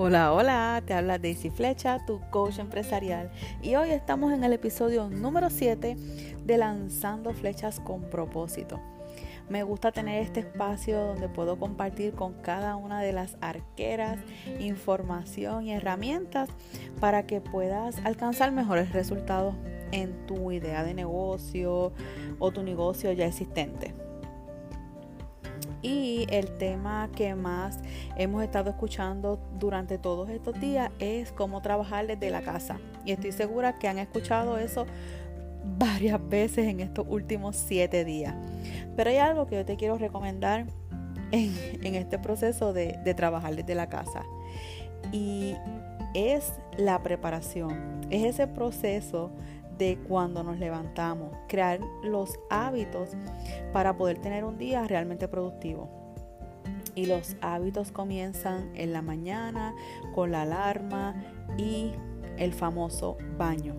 Hola, hola, te habla Daisy Flecha, tu coach empresarial. Y hoy estamos en el episodio número 7 de Lanzando Flechas con propósito. Me gusta tener este espacio donde puedo compartir con cada una de las arqueras información y herramientas para que puedas alcanzar mejores resultados en tu idea de negocio o tu negocio ya existente. Y el tema que más hemos estado escuchando durante todos estos días es cómo trabajar desde la casa. Y estoy segura que han escuchado eso varias veces en estos últimos siete días. Pero hay algo que yo te quiero recomendar en, este proceso de, de trabajar desde la casa. Y es la preparación. Es ese proceso de cuando nos levantamos, crear los hábitos para poder tener un día realmente productivo. Y los hábitos comienzan en la mañana con la alarma y el famoso baño.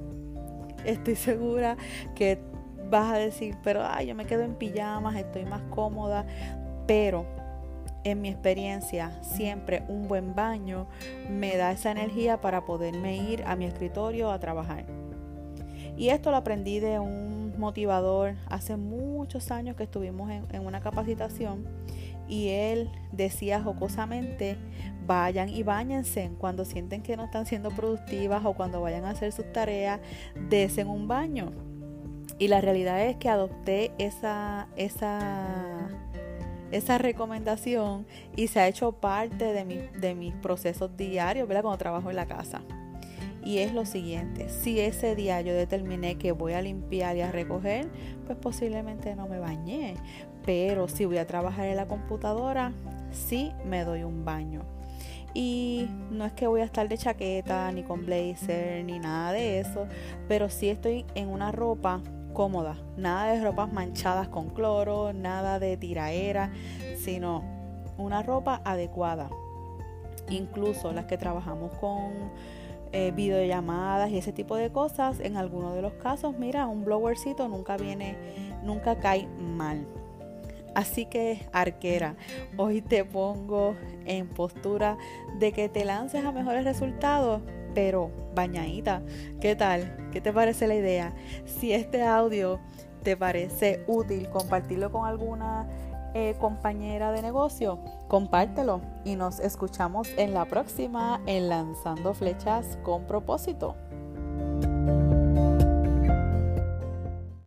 Estoy segura que vas a decir, pero ay, yo me quedo en pijamas, estoy más cómoda, pero en mi experiencia, siempre un buen baño me da esa energía para poderme ir a mi escritorio a trabajar. Y esto lo aprendí de un motivador hace muchos años que estuvimos en, una capacitación y él decía jocosamente, vayan y bañense cuando sienten que no están siendo productivas o cuando vayan a hacer sus tareas, desen un baño. Y la realidad es que adopté esa, esa, esa recomendación y se ha hecho parte de, de mis procesos diarios, ¿verdad? Cuando trabajo en la casa. Y es lo siguiente, si ese día yo determiné que voy a limpiar y a recoger, pues posiblemente no me bañé. Pero si voy a trabajar en la computadora, sí me doy un baño. Y no es que voy a estar de chaqueta, ni con blazer, ni nada de eso, pero sí estoy en una ropa cómoda. Nada de ropas manchadas con cloro, nada de tiraera, sino una ropa adecuada. Incluso las que trabajamos con eh, videollamadas y ese tipo de cosas, en algunos de los casos, mira, un blowercito nunca viene, nunca cae mal. Así que, arquera, hoy te pongo en postura de que te lances a mejores resultados, pero bañadita. ¿Qué tal? ¿Qué te parece la idea? Si este audio te parece útil, compartirlo con alguna eh, compañera de negocio, compártelo y nos escuchamos en la próxima en Lanzando Flechas con propósito.